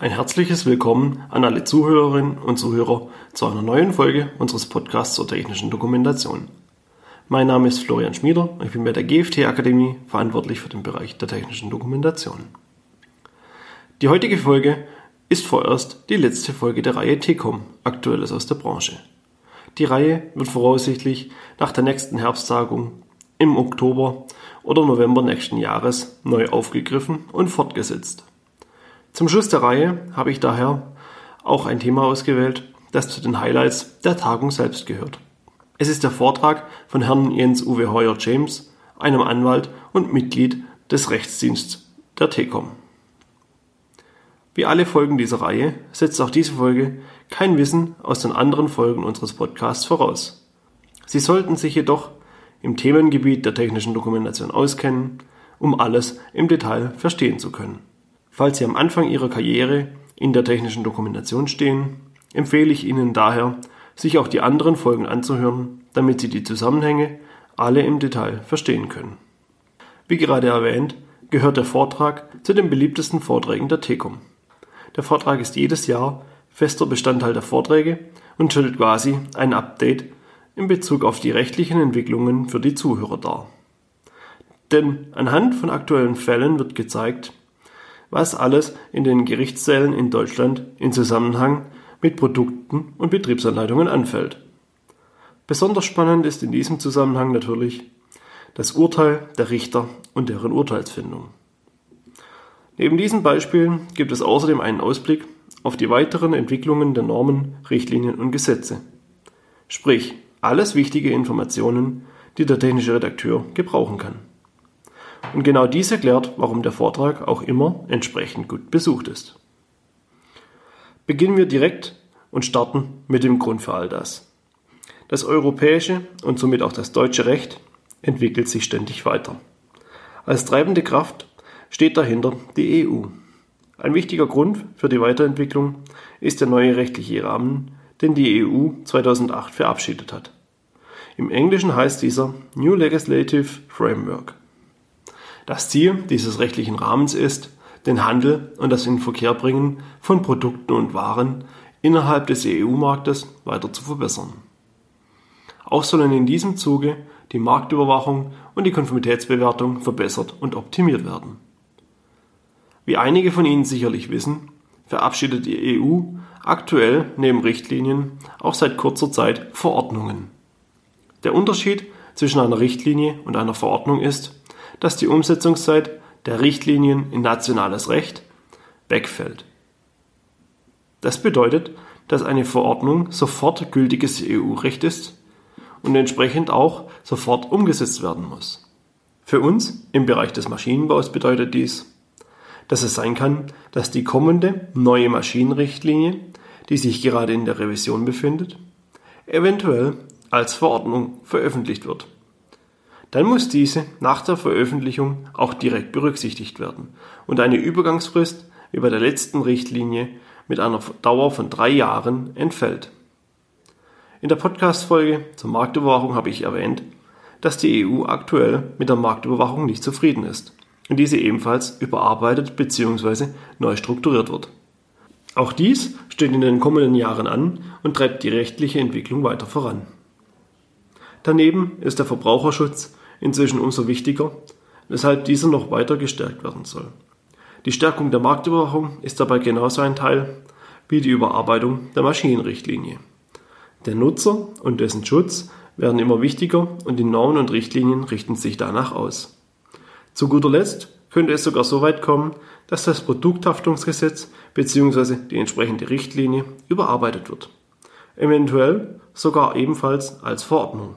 Ein herzliches Willkommen an alle Zuhörerinnen und Zuhörer zu einer neuen Folge unseres Podcasts zur technischen Dokumentation. Mein Name ist Florian Schmieder, ich bin bei der GFT Akademie verantwortlich für den Bereich der technischen Dokumentation. Die heutige Folge ist vorerst die letzte Folge der Reihe TECOM, Aktuelles aus der Branche. Die Reihe wird voraussichtlich nach der nächsten Herbsttagung im Oktober oder November nächsten Jahres neu aufgegriffen und fortgesetzt. Zum Schluss der Reihe habe ich daher auch ein Thema ausgewählt, das zu den Highlights der Tagung selbst gehört. Es ist der Vortrag von Herrn Jens Uwe Heuer James, einem Anwalt und Mitglied des Rechtsdienstes der TECOM. Wie alle Folgen dieser Reihe setzt auch diese Folge kein Wissen aus den anderen Folgen unseres Podcasts voraus. Sie sollten sich jedoch im Themengebiet der technischen Dokumentation auskennen, um alles im Detail verstehen zu können. Falls Sie am Anfang Ihrer Karriere in der technischen Dokumentation stehen, empfehle ich Ihnen daher, sich auch die anderen Folgen anzuhören, damit Sie die Zusammenhänge alle im Detail verstehen können. Wie gerade erwähnt, gehört der Vortrag zu den beliebtesten Vorträgen der TECOM. Der Vortrag ist jedes Jahr fester Bestandteil der Vorträge und stellt quasi ein Update in Bezug auf die rechtlichen Entwicklungen für die Zuhörer dar. Denn anhand von aktuellen Fällen wird gezeigt, was alles in den Gerichtssälen in Deutschland in Zusammenhang mit Produkten und Betriebsanleitungen anfällt. Besonders spannend ist in diesem Zusammenhang natürlich das Urteil der Richter und deren Urteilsfindung. Neben diesen Beispielen gibt es außerdem einen Ausblick auf die weiteren Entwicklungen der Normen, Richtlinien und Gesetze. Sprich, alles wichtige Informationen, die der technische Redakteur gebrauchen kann. Und genau dies erklärt, warum der Vortrag auch immer entsprechend gut besucht ist. Beginnen wir direkt und starten mit dem Grund für all das. Das europäische und somit auch das deutsche Recht entwickelt sich ständig weiter. Als treibende Kraft steht dahinter die EU. Ein wichtiger Grund für die Weiterentwicklung ist der neue rechtliche Rahmen, den die EU 2008 verabschiedet hat. Im Englischen heißt dieser New Legislative Framework. Das Ziel dieses rechtlichen Rahmens ist, den Handel und das Inverkehrbringen von Produkten und Waren innerhalb des EU-Marktes weiter zu verbessern. Auch sollen in diesem Zuge die Marktüberwachung und die Konformitätsbewertung verbessert und optimiert werden. Wie einige von Ihnen sicherlich wissen, verabschiedet die EU aktuell neben Richtlinien auch seit kurzer Zeit Verordnungen. Der Unterschied zwischen einer Richtlinie und einer Verordnung ist, dass die Umsetzungszeit der Richtlinien in nationales Recht wegfällt. Das bedeutet, dass eine Verordnung sofort gültiges EU-Recht ist und entsprechend auch sofort umgesetzt werden muss. Für uns im Bereich des Maschinenbaus bedeutet dies, dass es sein kann, dass die kommende neue Maschinenrichtlinie, die sich gerade in der Revision befindet, eventuell als Verordnung veröffentlicht wird dann muss diese nach der Veröffentlichung auch direkt berücksichtigt werden und eine Übergangsfrist wie bei der letzten Richtlinie mit einer Dauer von drei Jahren entfällt. In der Podcast-Folge zur Marktüberwachung habe ich erwähnt, dass die EU aktuell mit der Marktüberwachung nicht zufrieden ist und diese ebenfalls überarbeitet bzw. neu strukturiert wird. Auch dies steht in den kommenden Jahren an und treibt die rechtliche Entwicklung weiter voran. Daneben ist der Verbraucherschutz inzwischen umso wichtiger, weshalb dieser noch weiter gestärkt werden soll. Die Stärkung der Marktüberwachung ist dabei genauso ein Teil wie die Überarbeitung der Maschinenrichtlinie. Der Nutzer und dessen Schutz werden immer wichtiger und die Normen und Richtlinien richten sich danach aus. Zu guter Letzt könnte es sogar so weit kommen, dass das Produkthaftungsgesetz bzw. die entsprechende Richtlinie überarbeitet wird. Eventuell sogar ebenfalls als Verordnung.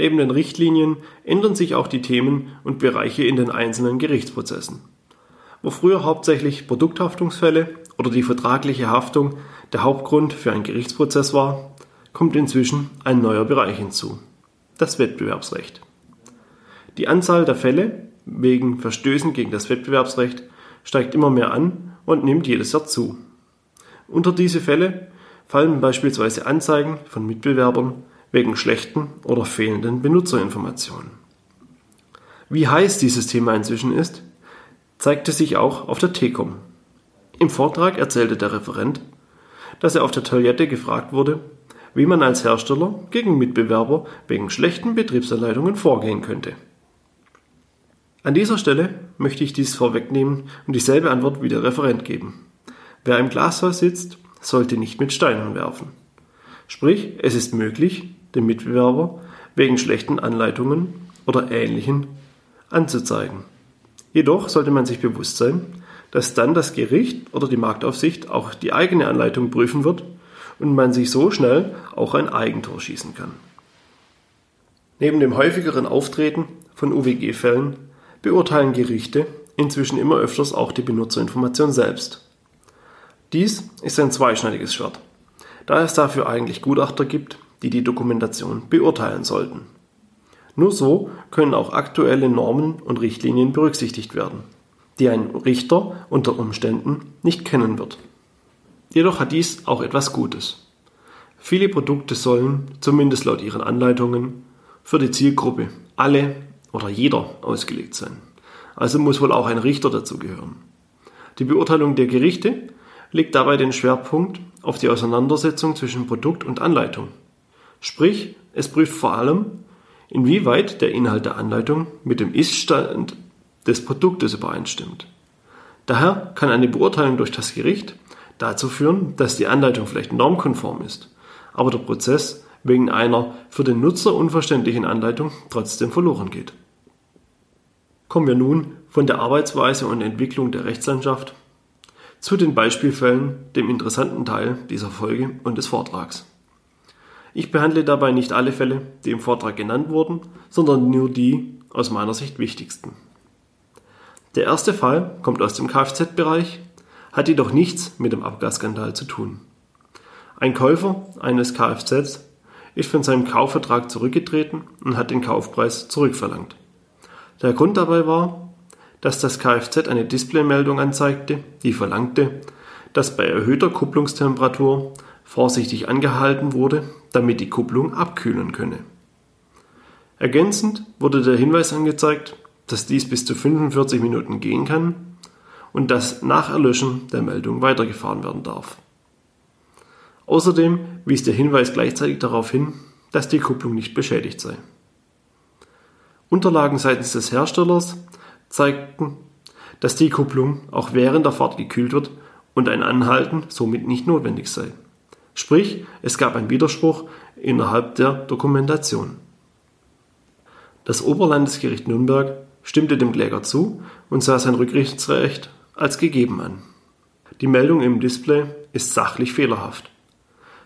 Neben den Richtlinien ändern sich auch die Themen und Bereiche in den einzelnen Gerichtsprozessen. Wo früher hauptsächlich Produkthaftungsfälle oder die vertragliche Haftung der Hauptgrund für einen Gerichtsprozess war, kommt inzwischen ein neuer Bereich hinzu, das Wettbewerbsrecht. Die Anzahl der Fälle wegen Verstößen gegen das Wettbewerbsrecht steigt immer mehr an und nimmt jedes Jahr zu. Unter diese Fälle fallen beispielsweise Anzeigen von Mitbewerbern wegen schlechten oder fehlenden Benutzerinformationen. Wie heiß dieses Thema inzwischen ist, zeigte sich auch auf der TECOM. Im Vortrag erzählte der Referent, dass er auf der Toilette gefragt wurde, wie man als Hersteller gegen Mitbewerber wegen schlechten Betriebsanleitungen vorgehen könnte. An dieser Stelle möchte ich dies vorwegnehmen und dieselbe Antwort wie der Referent geben. Wer im Glashaus sitzt, sollte nicht mit Steinen werfen. Sprich, es ist möglich, den Mitbewerber wegen schlechten Anleitungen oder ähnlichen anzuzeigen. Jedoch sollte man sich bewusst sein, dass dann das Gericht oder die Marktaufsicht auch die eigene Anleitung prüfen wird und man sich so schnell auch ein Eigentor schießen kann. Neben dem häufigeren Auftreten von UWG-Fällen beurteilen Gerichte inzwischen immer öfters auch die Benutzerinformation selbst. Dies ist ein zweischneidiges Schwert, da es dafür eigentlich Gutachter gibt, die die Dokumentation beurteilen sollten. Nur so können auch aktuelle Normen und Richtlinien berücksichtigt werden, die ein Richter unter Umständen nicht kennen wird. Jedoch hat dies auch etwas Gutes. Viele Produkte sollen, zumindest laut ihren Anleitungen, für die Zielgruppe alle oder jeder ausgelegt sein. Also muss wohl auch ein Richter dazugehören. Die Beurteilung der Gerichte legt dabei den Schwerpunkt auf die Auseinandersetzung zwischen Produkt und Anleitung. Sprich, es prüft vor allem, inwieweit der Inhalt der Anleitung mit dem Iststand des Produktes übereinstimmt. Daher kann eine Beurteilung durch das Gericht dazu führen, dass die Anleitung vielleicht normkonform ist, aber der Prozess wegen einer für den Nutzer unverständlichen Anleitung trotzdem verloren geht. Kommen wir nun von der Arbeitsweise und Entwicklung der Rechtslandschaft zu den Beispielfällen, dem interessanten Teil dieser Folge und des Vortrags. Ich behandle dabei nicht alle Fälle, die im Vortrag genannt wurden, sondern nur die aus meiner Sicht wichtigsten. Der erste Fall kommt aus dem Kfz-Bereich, hat jedoch nichts mit dem Abgasskandal zu tun. Ein Käufer eines Kfz ist von seinem Kaufvertrag zurückgetreten und hat den Kaufpreis zurückverlangt. Der Grund dabei war, dass das Kfz eine Displaymeldung anzeigte, die verlangte, dass bei erhöhter Kupplungstemperatur vorsichtig angehalten wurde, damit die Kupplung abkühlen könne. Ergänzend wurde der Hinweis angezeigt, dass dies bis zu 45 Minuten gehen kann und dass nach Erlöschen der Meldung weitergefahren werden darf. Außerdem wies der Hinweis gleichzeitig darauf hin, dass die Kupplung nicht beschädigt sei. Unterlagen seitens des Herstellers zeigten, dass die Kupplung auch während der Fahrt gekühlt wird und ein Anhalten somit nicht notwendig sei. Sprich, es gab einen Widerspruch innerhalb der Dokumentation. Das Oberlandesgericht Nürnberg stimmte dem Kläger zu und sah sein Rückrichtsrecht als gegeben an. Die Meldung im Display ist sachlich fehlerhaft.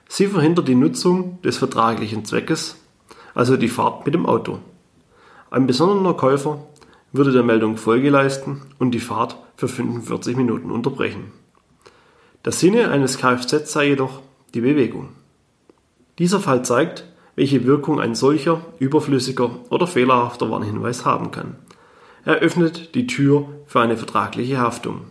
Sie verhindert die Nutzung des vertraglichen Zweckes, also die Fahrt mit dem Auto. Ein besonderer Käufer würde der Meldung Folge leisten und die Fahrt für 45 Minuten unterbrechen. Der Sinne eines Kfz sei jedoch die Bewegung. Dieser Fall zeigt, welche Wirkung ein solcher überflüssiger oder fehlerhafter Warnhinweis haben kann. Er öffnet die Tür für eine vertragliche Haftung.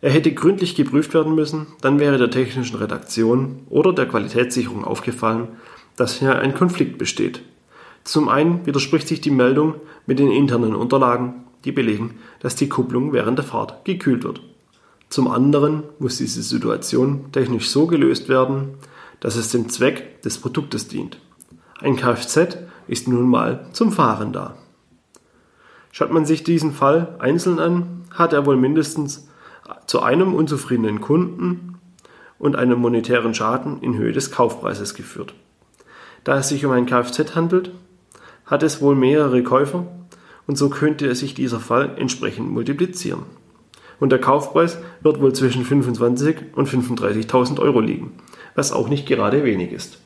Er hätte gründlich geprüft werden müssen, dann wäre der technischen Redaktion oder der Qualitätssicherung aufgefallen, dass hier ein Konflikt besteht. Zum einen widerspricht sich die Meldung mit den internen Unterlagen, die belegen, dass die Kupplung während der Fahrt gekühlt wird. Zum anderen muss diese Situation technisch so gelöst werden, dass es dem Zweck des Produktes dient. Ein Kfz ist nun mal zum Fahren da. Schaut man sich diesen Fall einzeln an, hat er wohl mindestens zu einem unzufriedenen Kunden und einem monetären Schaden in Höhe des Kaufpreises geführt. Da es sich um ein Kfz handelt, hat es wohl mehrere Käufer und so könnte sich dieser Fall entsprechend multiplizieren und der Kaufpreis wird wohl zwischen 25 und 35.000 Euro liegen, was auch nicht gerade wenig ist.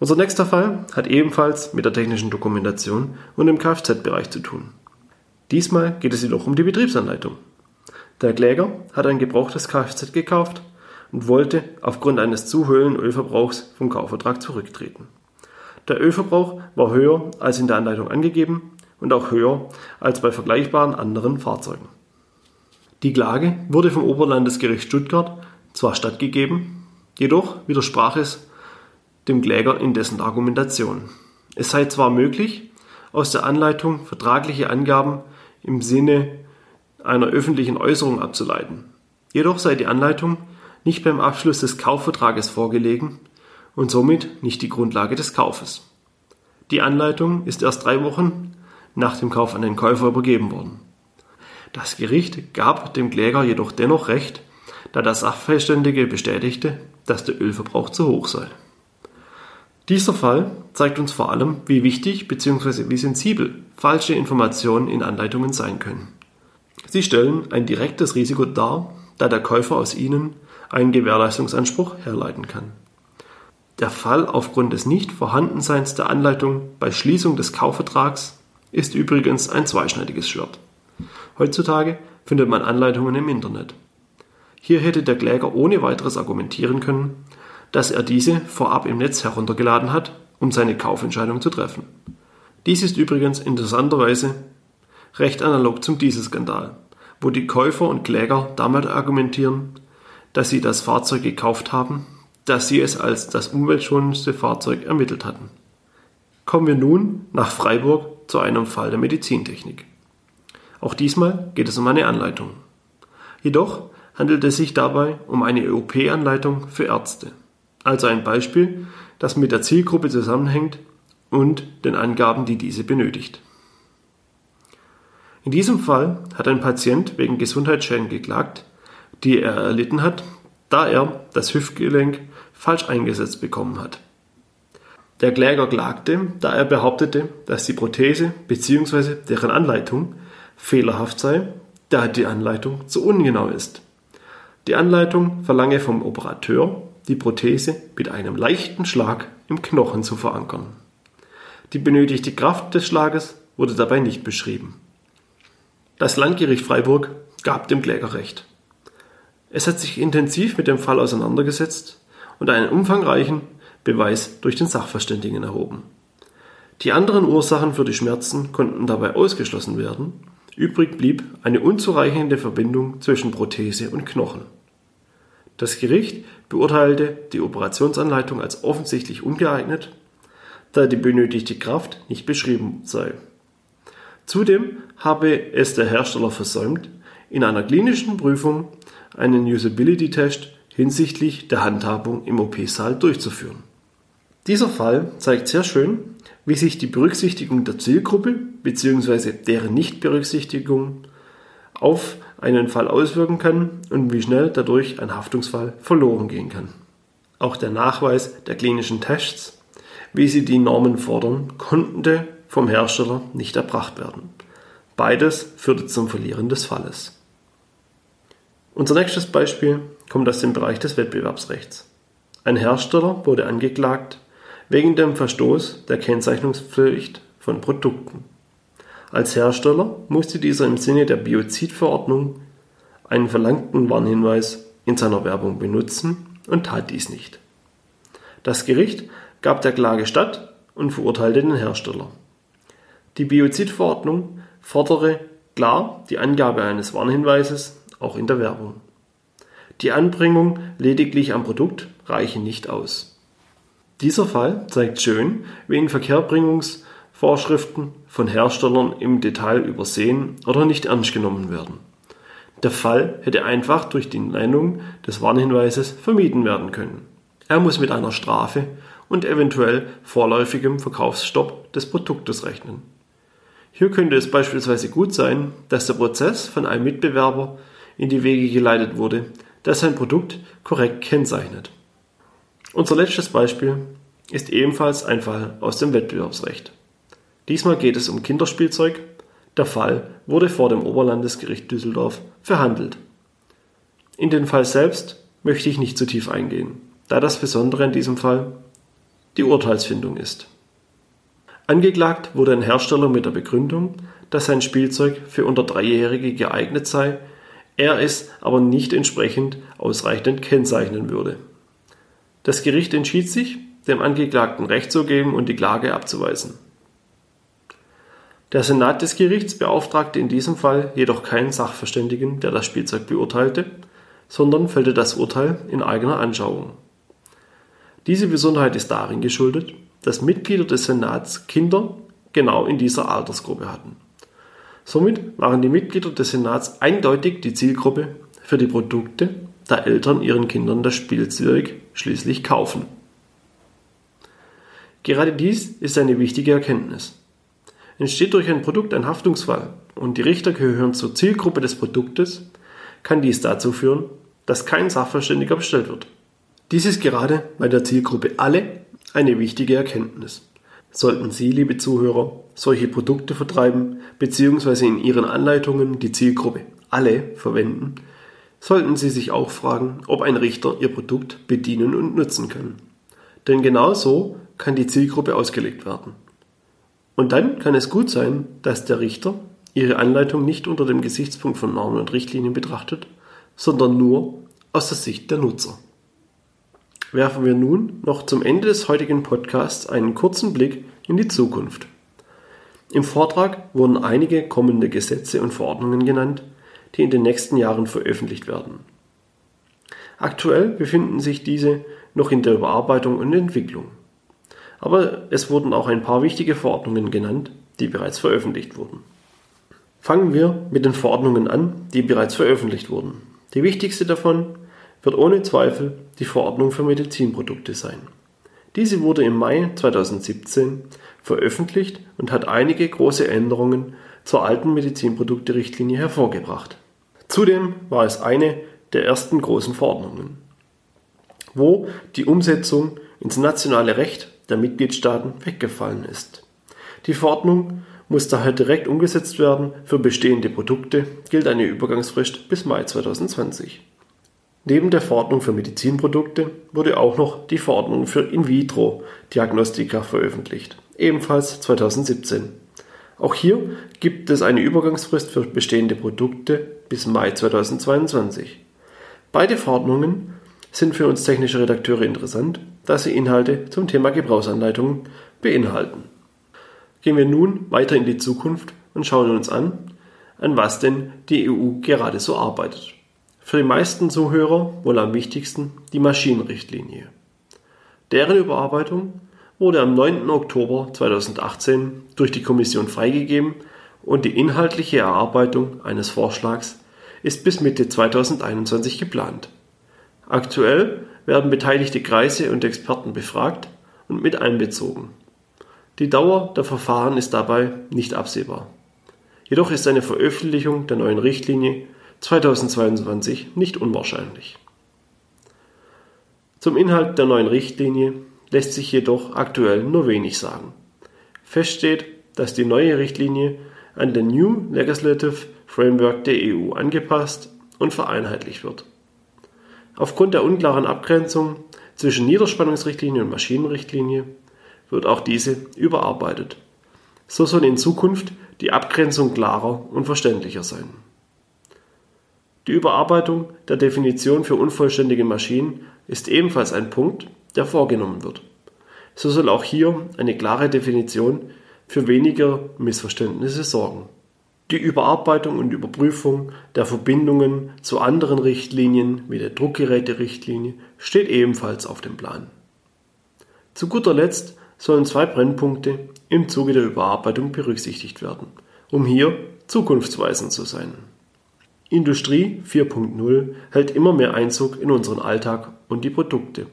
Unser nächster Fall hat ebenfalls mit der technischen Dokumentation und dem Kfz-Bereich zu tun. Diesmal geht es jedoch um die Betriebsanleitung. Der Kläger hat ein gebrauchtes Kfz gekauft und wollte aufgrund eines zu hohen Ölverbrauchs vom Kaufvertrag zurücktreten. Der Ölverbrauch war höher als in der Anleitung angegeben und auch höher als bei vergleichbaren anderen Fahrzeugen. Die Klage wurde vom Oberlandesgericht Stuttgart zwar stattgegeben, jedoch widersprach es dem Kläger in dessen Argumentation. Es sei zwar möglich, aus der Anleitung vertragliche Angaben im Sinne einer öffentlichen Äußerung abzuleiten. Jedoch sei die Anleitung nicht beim Abschluss des Kaufvertrages vorgelegen und somit nicht die Grundlage des Kaufes. Die Anleitung ist erst drei Wochen nach dem Kauf an den Käufer übergeben worden. Das Gericht gab dem Kläger jedoch dennoch Recht, da der Sachverständige bestätigte, dass der Ölverbrauch zu hoch sei. Dieser Fall zeigt uns vor allem, wie wichtig bzw. wie sensibel falsche Informationen in Anleitungen sein können. Sie stellen ein direktes Risiko dar, da der Käufer aus ihnen einen Gewährleistungsanspruch herleiten kann. Der Fall aufgrund des Nichtvorhandenseins der Anleitung bei Schließung des Kaufvertrags ist übrigens ein zweischneidiges Schwert. Heutzutage findet man Anleitungen im Internet. Hier hätte der Kläger ohne weiteres argumentieren können, dass er diese vorab im Netz heruntergeladen hat, um seine Kaufentscheidung zu treffen. Dies ist übrigens interessanterweise recht analog zum Dieselskandal, wo die Käufer und Kläger damit argumentieren, dass sie das Fahrzeug gekauft haben, dass sie es als das umweltschonendste Fahrzeug ermittelt hatten. Kommen wir nun nach Freiburg zu einem Fall der Medizintechnik. Auch diesmal geht es um eine Anleitung. Jedoch handelt es sich dabei um eine OP-Anleitung für Ärzte. Also ein Beispiel, das mit der Zielgruppe zusammenhängt und den Angaben, die diese benötigt. In diesem Fall hat ein Patient wegen Gesundheitsschäden geklagt, die er erlitten hat, da er das Hüftgelenk falsch eingesetzt bekommen hat. Der Kläger klagte, da er behauptete, dass die Prothese bzw. deren Anleitung fehlerhaft sei, da die Anleitung zu ungenau ist. Die Anleitung verlange vom Operateur, die Prothese mit einem leichten Schlag im Knochen zu verankern. Die benötigte Kraft des Schlages wurde dabei nicht beschrieben. Das Landgericht Freiburg gab dem Kläger Recht. Es hat sich intensiv mit dem Fall auseinandergesetzt und einen umfangreichen Beweis durch den Sachverständigen erhoben. Die anderen Ursachen für die Schmerzen konnten dabei ausgeschlossen werden, übrig blieb eine unzureichende Verbindung zwischen Prothese und Knochen. Das Gericht beurteilte die Operationsanleitung als offensichtlich ungeeignet, da die benötigte Kraft nicht beschrieben sei. Zudem habe es der Hersteller versäumt, in einer klinischen Prüfung einen Usability-Test hinsichtlich der Handhabung im OP-Saal durchzuführen. Dieser Fall zeigt sehr schön, wie sich die Berücksichtigung der Zielgruppe bzw. deren Nichtberücksichtigung auf einen Fall auswirken kann und wie schnell dadurch ein Haftungsfall verloren gehen kann. Auch der Nachweis der klinischen Tests, wie sie die Normen fordern, konnte vom Hersteller nicht erbracht werden. Beides führte zum Verlieren des Falles. Unser nächstes Beispiel kommt aus dem Bereich des Wettbewerbsrechts. Ein Hersteller wurde angeklagt wegen dem Verstoß der Kennzeichnungspflicht von Produkten. Als Hersteller musste dieser im Sinne der Biozidverordnung einen verlangten Warnhinweis in seiner Werbung benutzen und tat dies nicht. Das Gericht gab der Klage statt und verurteilte den Hersteller. Die Biozidverordnung fordere klar die Angabe eines Warnhinweises auch in der Werbung. Die Anbringung lediglich am Produkt reiche nicht aus. Dieser Fall zeigt schön, wie Inverkehrbringungsvorschriften von Herstellern im Detail übersehen oder nicht ernst genommen werden. Der Fall hätte einfach durch die Nennung des Warnhinweises vermieden werden können. Er muss mit einer Strafe und eventuell vorläufigem Verkaufsstopp des Produktes rechnen. Hier könnte es beispielsweise gut sein, dass der Prozess von einem Mitbewerber in die Wege geleitet wurde, der sein Produkt korrekt kennzeichnet. Unser letztes Beispiel ist ebenfalls ein Fall aus dem Wettbewerbsrecht. Diesmal geht es um Kinderspielzeug. Der Fall wurde vor dem Oberlandesgericht Düsseldorf verhandelt. In den Fall selbst möchte ich nicht zu tief eingehen, da das Besondere in diesem Fall die Urteilsfindung ist. Angeklagt wurde ein Hersteller mit der Begründung, dass sein Spielzeug für unter Dreijährige geeignet sei, er es aber nicht entsprechend ausreichend kennzeichnen würde. Das Gericht entschied sich, dem Angeklagten Recht zu geben und die Klage abzuweisen. Der Senat des Gerichts beauftragte in diesem Fall jedoch keinen Sachverständigen, der das Spielzeug beurteilte, sondern fällte das Urteil in eigener Anschauung. Diese Besonderheit ist darin geschuldet, dass Mitglieder des Senats Kinder genau in dieser Altersgruppe hatten. Somit waren die Mitglieder des Senats eindeutig die Zielgruppe für die Produkte, da Eltern ihren Kindern das Spielzeug schließlich kaufen. Gerade dies ist eine wichtige Erkenntnis. Entsteht durch ein Produkt ein Haftungsfall und die Richter gehören zur Zielgruppe des Produktes, kann dies dazu führen, dass kein Sachverständiger bestellt wird. Dies ist gerade bei der Zielgruppe alle eine wichtige Erkenntnis. Sollten Sie, liebe Zuhörer, solche Produkte vertreiben bzw. in Ihren Anleitungen die Zielgruppe alle verwenden, sollten Sie sich auch fragen, ob ein Richter Ihr Produkt bedienen und nutzen kann. Denn genau so kann die Zielgruppe ausgelegt werden. Und dann kann es gut sein, dass der Richter Ihre Anleitung nicht unter dem Gesichtspunkt von Normen und Richtlinien betrachtet, sondern nur aus der Sicht der Nutzer. Werfen wir nun noch zum Ende des heutigen Podcasts einen kurzen Blick in die Zukunft. Im Vortrag wurden einige kommende Gesetze und Verordnungen genannt, die in den nächsten Jahren veröffentlicht werden. Aktuell befinden sich diese noch in der Überarbeitung und Entwicklung. Aber es wurden auch ein paar wichtige Verordnungen genannt, die bereits veröffentlicht wurden. Fangen wir mit den Verordnungen an, die bereits veröffentlicht wurden. Die wichtigste davon wird ohne Zweifel die Verordnung für Medizinprodukte sein. Diese wurde im Mai 2017 veröffentlicht und hat einige große Änderungen zur alten Medizinprodukte-Richtlinie hervorgebracht. Zudem war es eine der ersten großen Verordnungen, wo die Umsetzung ins nationale Recht der Mitgliedstaaten weggefallen ist. Die Verordnung muss daher direkt umgesetzt werden. Für bestehende Produkte gilt eine Übergangsfrist bis Mai 2020. Neben der Verordnung für Medizinprodukte wurde auch noch die Verordnung für In-vitro-Diagnostika veröffentlicht, ebenfalls 2017. Auch hier gibt es eine Übergangsfrist für bestehende Produkte bis Mai 2022. Beide Verordnungen sind für uns technische Redakteure interessant, da sie Inhalte zum Thema Gebrauchsanleitungen beinhalten. Gehen wir nun weiter in die Zukunft und schauen uns an, an was denn die EU gerade so arbeitet. Für die meisten Zuhörer wohl am wichtigsten die Maschinenrichtlinie. Deren Überarbeitung wurde am 9. Oktober 2018 durch die Kommission freigegeben und die inhaltliche Erarbeitung eines Vorschlags ist bis Mitte 2021 geplant. Aktuell werden beteiligte Kreise und Experten befragt und mit einbezogen. Die Dauer der Verfahren ist dabei nicht absehbar. Jedoch ist eine Veröffentlichung der neuen Richtlinie 2022 nicht unwahrscheinlich. Zum Inhalt der neuen Richtlinie lässt sich jedoch aktuell nur wenig sagen. Fest steht, dass die neue Richtlinie an den New Legislative Framework der EU angepasst und vereinheitlicht wird. Aufgrund der unklaren Abgrenzung zwischen Niederspannungsrichtlinie und Maschinenrichtlinie wird auch diese überarbeitet. So soll in Zukunft die Abgrenzung klarer und verständlicher sein. Die Überarbeitung der Definition für unvollständige Maschinen ist ebenfalls ein Punkt, der vorgenommen wird. So soll auch hier eine klare Definition für weniger Missverständnisse sorgen. Die Überarbeitung und Überprüfung der Verbindungen zu anderen Richtlinien wie der Druckgeräte-Richtlinie steht ebenfalls auf dem Plan. Zu guter Letzt sollen zwei Brennpunkte im Zuge der Überarbeitung berücksichtigt werden, um hier zukunftsweisend zu sein. Industrie 4.0 hält immer mehr Einzug in unseren Alltag und die Produkte.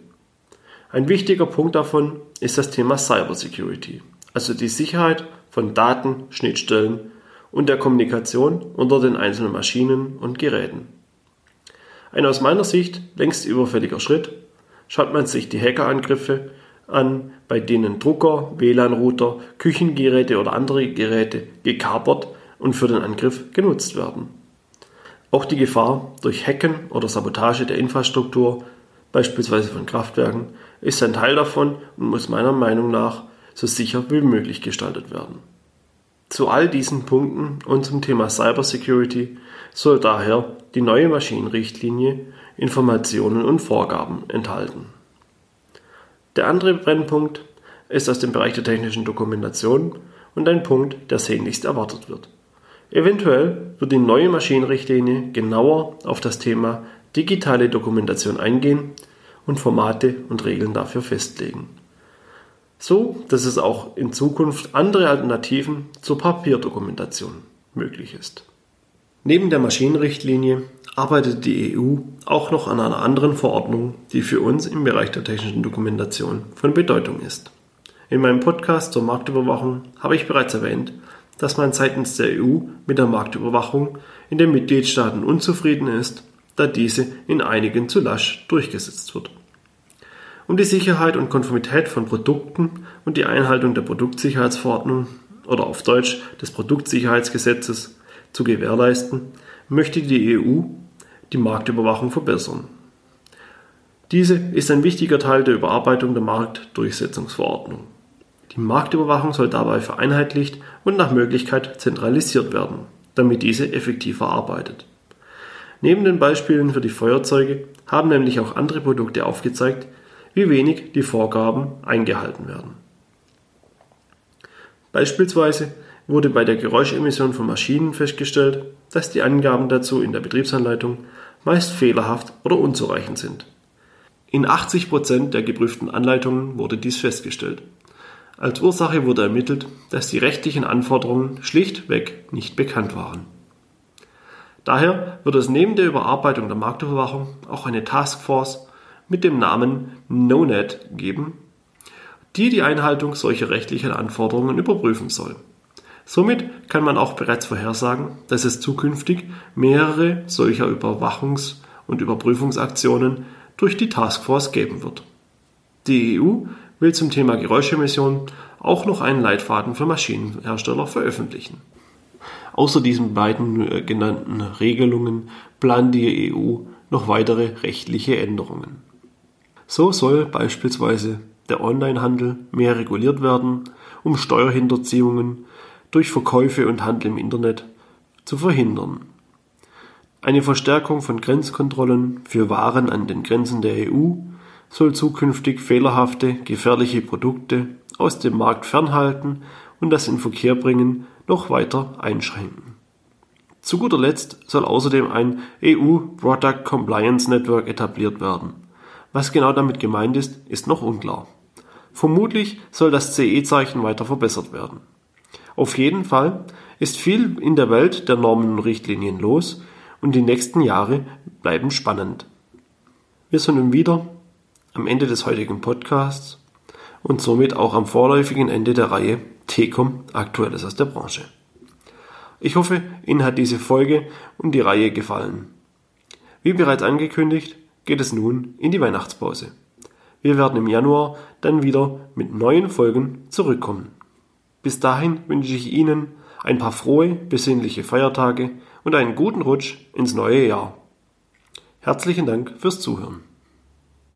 Ein wichtiger Punkt davon ist das Thema Cybersecurity, also die Sicherheit von Daten, Schnittstellen und der Kommunikation unter den einzelnen Maschinen und Geräten. Ein aus meiner Sicht längst überfälliger Schritt, schaut man sich die Hackerangriffe an, bei denen Drucker, WLAN-Router, Küchengeräte oder andere Geräte gekapert und für den Angriff genutzt werden. Auch die Gefahr durch Hacken oder Sabotage der Infrastruktur, beispielsweise von Kraftwerken, ist ein Teil davon und muss meiner Meinung nach so sicher wie möglich gestaltet werden. Zu all diesen Punkten und zum Thema Cybersecurity soll daher die neue Maschinenrichtlinie Informationen und Vorgaben enthalten. Der andere Brennpunkt ist aus dem Bereich der technischen Dokumentation und ein Punkt, der sehnlichst erwartet wird. Eventuell wird die neue Maschinenrichtlinie genauer auf das Thema digitale Dokumentation eingehen und Formate und Regeln dafür festlegen. So, dass es auch in Zukunft andere Alternativen zur Papierdokumentation möglich ist. Neben der Maschinenrichtlinie arbeitet die EU auch noch an einer anderen Verordnung, die für uns im Bereich der technischen Dokumentation von Bedeutung ist. In meinem Podcast zur Marktüberwachung habe ich bereits erwähnt, dass man seitens der EU mit der Marktüberwachung in den Mitgliedstaaten unzufrieden ist, da diese in einigen zu lasch durchgesetzt wird. Um die Sicherheit und Konformität von Produkten und die Einhaltung der Produktsicherheitsverordnung oder auf Deutsch des Produktsicherheitsgesetzes zu gewährleisten, möchte die EU die Marktüberwachung verbessern. Diese ist ein wichtiger Teil der Überarbeitung der Marktdurchsetzungsverordnung. Die Marktüberwachung soll dabei vereinheitlicht und nach Möglichkeit zentralisiert werden, damit diese effektiver arbeitet. Neben den Beispielen für die Feuerzeuge haben nämlich auch andere Produkte aufgezeigt, wie wenig die Vorgaben eingehalten werden. Beispielsweise wurde bei der Geräuschemission von Maschinen festgestellt, dass die Angaben dazu in der Betriebsanleitung meist fehlerhaft oder unzureichend sind. In 80 Prozent der geprüften Anleitungen wurde dies festgestellt. Als Ursache wurde ermittelt, dass die rechtlichen Anforderungen schlichtweg nicht bekannt waren. Daher wird es neben der Überarbeitung der Marktüberwachung auch eine Taskforce mit dem Namen NoNet geben, die die Einhaltung solcher rechtlichen Anforderungen überprüfen soll. Somit kann man auch bereits vorhersagen, dass es zukünftig mehrere solcher Überwachungs- und Überprüfungsaktionen durch die Taskforce geben wird. Die EU will zum Thema Geräuschemissionen auch noch einen Leitfaden für Maschinenhersteller veröffentlichen. Außer diesen beiden äh, genannten Regelungen plant die EU noch weitere rechtliche Änderungen. So soll beispielsweise der Onlinehandel mehr reguliert werden, um Steuerhinterziehungen durch Verkäufe und Handel im Internet zu verhindern. Eine Verstärkung von Grenzkontrollen für Waren an den Grenzen der EU soll zukünftig fehlerhafte, gefährliche Produkte aus dem Markt fernhalten und das in Verkehr bringen noch weiter einschränken. Zu guter Letzt soll außerdem ein EU Product Compliance Network etabliert werden. Was genau damit gemeint ist, ist noch unklar. Vermutlich soll das CE-Zeichen weiter verbessert werden. Auf jeden Fall ist viel in der Welt der Normen und Richtlinien los und die nächsten Jahre bleiben spannend. Wir sind nun wieder am Ende des heutigen Podcasts und somit auch am vorläufigen Ende der Reihe TECOM Aktuelles aus der Branche. Ich hoffe, Ihnen hat diese Folge und die Reihe gefallen. Wie bereits angekündigt, geht es nun in die Weihnachtspause. Wir werden im Januar dann wieder mit neuen Folgen zurückkommen. Bis dahin wünsche ich Ihnen ein paar frohe, besinnliche Feiertage und einen guten Rutsch ins neue Jahr. Herzlichen Dank fürs Zuhören.